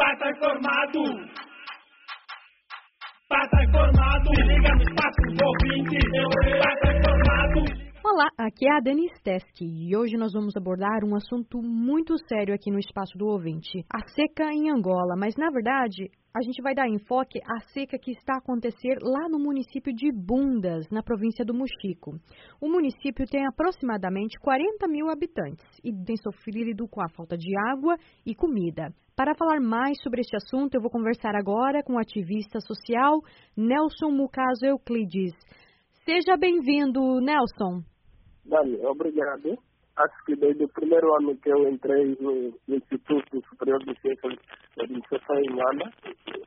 Pata informado. Pata informado. Se liga no espaço do ouvinte. Pata informado. Olá, aqui é a Dani Steski e hoje nós vamos abordar um assunto muito sério aqui no Espaço do Ouvinte, a seca em Angola, mas na verdade a gente vai dar enfoque à seca que está a acontecer lá no município de Bundas, na província do Muxico. O município tem aproximadamente 40 mil habitantes e tem sofrido com a falta de água e comida. Para falar mais sobre este assunto, eu vou conversar agora com o ativista social Nelson Mucaso Euclides. Seja bem-vindo, Nelson. Dani, obrigado. Acho que desde o primeiro ano que eu entrei no, Instituto Superior de Ciências da Administração Humana,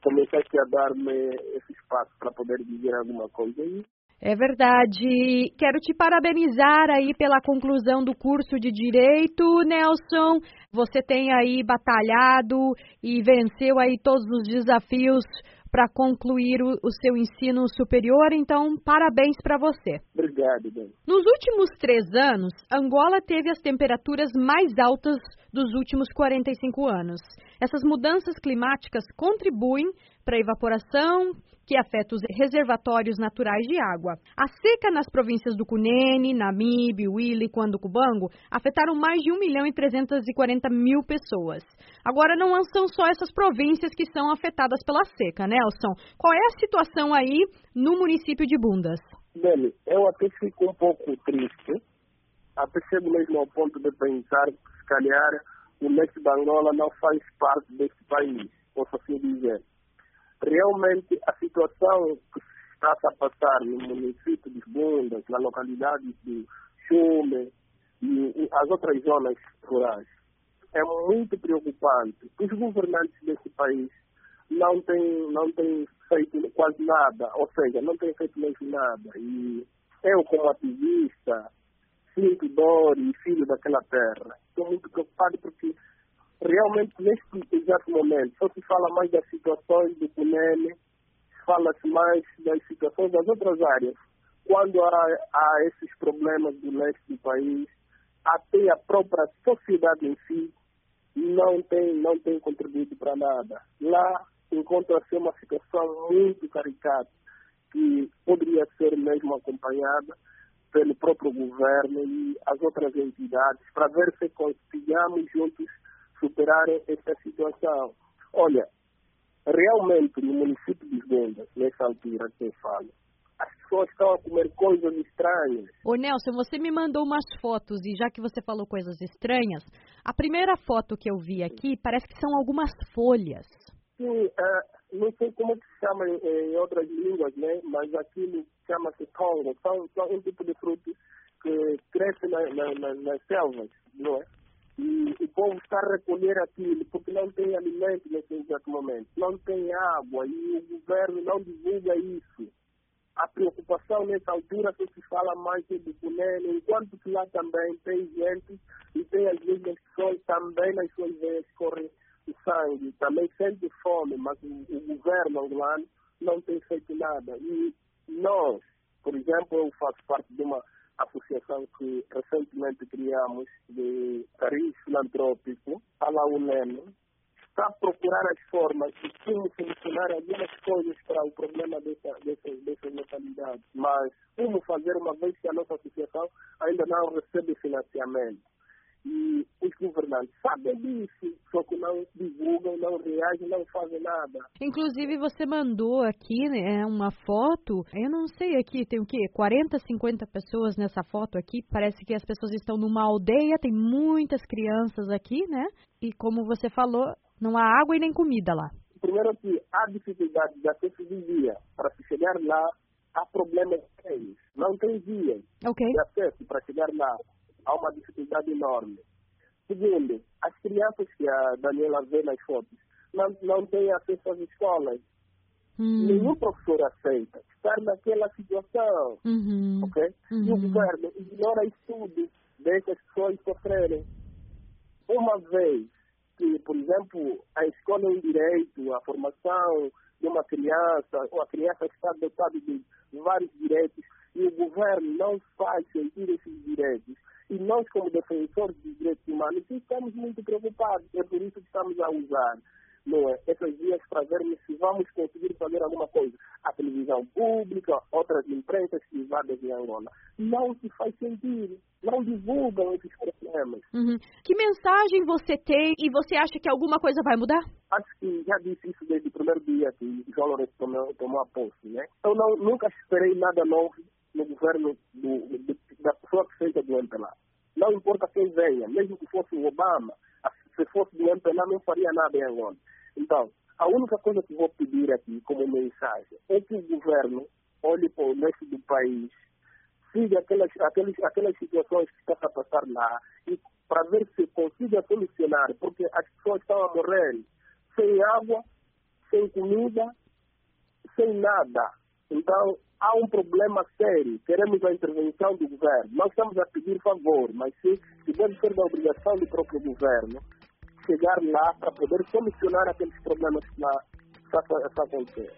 comecei a dar-me esse espaço para poder dizer alguma coisa. É verdade. Quero te parabenizar aí pela conclusão do curso de Direito, Nelson. Você tem aí batalhado e venceu aí todos os desafios para concluir o, o, seu ensino superior, então parabéns para você. Obrigado, Ben. Nos últimos três anos, Angola teve as temperaturas mais altas dos últimos 45 anos. Essas mudanças climáticas contribuem para a evaporação, que afeta os reservatórios naturais de água. A seca nas províncias do Cunene, Namibe, Willy e Cubango afetaram mais de 1 milhão e 340 mil pessoas. Agora, não são só essas províncias que são afetadas pela seca, Nelson. Qual é a situação aí no município de Bundas? Bem, eu até fico um pouco triste, até chego mesmo ao ponto de pensar calhar, o leste da Angola não faz parte deste país, posso assim dizer realmente a situação que está a passar no município de Bundas, na localidade de Chume e as outras zonas rurais, é muito preocupante. Os governantes desse país não têm, não têm feito quase nada, ou seja, não têm feito mesmo nada. E eu, como ativista, sinto dor e filho daquela terra. Estou muito preocupado porque realmente neste exato momento só se fala mais das situações do Cunene, fala-se mais das situações das outras áreas. Quando há, há esses problemas do leste do país, até a própria sociedade em si não tem, não tem contribuído para nada. Lá encontra-se uma situação muito caricata que poderia ser mesmo acompanhada pelo próprio governo e as outras entidades para ver se conseguimos juntos superar esta situação. Olha, realmente no município de Vendas, nessa altura que eu falo, as pessoas estão a comer coisas estranhas. Ô Nelson, você me mandou umas fotos e já que você falou coisas estranhas, a primeira foto que eu vi aqui parece que são algumas folhas. Sim, uh, não sei como que se chama em, em, outras línguas, né? Mas aquilo chama-se tongo. São, são um tipo de fruto que cresce na, na, na, nas selvas, não é? E o povo está a recolher aquilo porque não tem alimento nesse exato momento, não tem água e o governo não divulga isso. A preocupação nessa altura que se fala mais é do Cunene, enquanto que lá também tem gente e tem as mesmas pessoas também nas suas veias correm o sangue, também sente fome, mas o, o governo angolano não tem feito nada. E nós, por exemplo, eu faço parte de uma associação que recentemente criamos de cariz filantrópico, a la UNEM, está a procurar as formas de como solucionar algumas coisas para o problema dessa, dessa, dessas localidades. Mas como fazer uma vez que a nossa associação ainda não recebe financiamento? E os governantes sabem disso, só que não divulgam, não reagem, não fazem nada. Inclusive, você mandou aqui né, uma foto, eu não sei aqui, tem o quê? 40, 50 pessoas nessa foto aqui. Parece que as pessoas estão numa aldeia, tem muitas crianças aqui, né? E como você falou, não há água e nem comida lá. Primeiro que há dificuldade de acesso de via. Para se chegar lá, há problemas sérios. Não tem via okay. de acesso para chegar lá há uma dificuldade enorme. Segundo, as crianças que a Daniela vê nas fotos não, não têm acesso às escolas. Hum. Nenhum professor aceita estar naquela situação. Uhum. ok? Uhum. E o uhum. governo ignora isso tudo, deixa as pessoas sofrerem. Uma vez que, por exemplo, a escola é um direito, a formação de uma criança, ou a criança está dotada de vários direitos, e o governo não faz sentir esses direitos, e nós, como defensores dos direitos humanos, estamos muito preocupados. É por isso que estamos a usar não é? Essas dias para vermos se vamos conseguir fazer alguma coisa. A televisão pública, outras imprentas privadas em Angola. Não se faz sentido. Não divulgam esses problemas. Uhum. Que mensagem você tem e você acha que alguma coisa vai mudar? Acho que já disse isso desde o primeiro dia que João Lourenço tomou, tomou a posse, né? Eu não, nunca esperei nada novo no governo do, do, da pessoa que seja do MPLA. Não importa quem venha, mesmo que fosse o Obama, se fosse do MPLA não faria nada em Angola. Então, a única coisa que vou pedir aqui como mensagem é que o governo olhe para o resto do país, siga aquelas, aquelas, aquelas situações que estão a passar lá e para ver se consiga solucionar, porque as pessoas estão a morrer sem água, sem comida, sem nada. Então, há um problema sério. Queremos a intervenção do governo. Nós estamos a pedir favor, mas se, se deve ser da obrigação do próprio governo chegar lá para poder solucionar aqueles problemas que lá está acontecendo.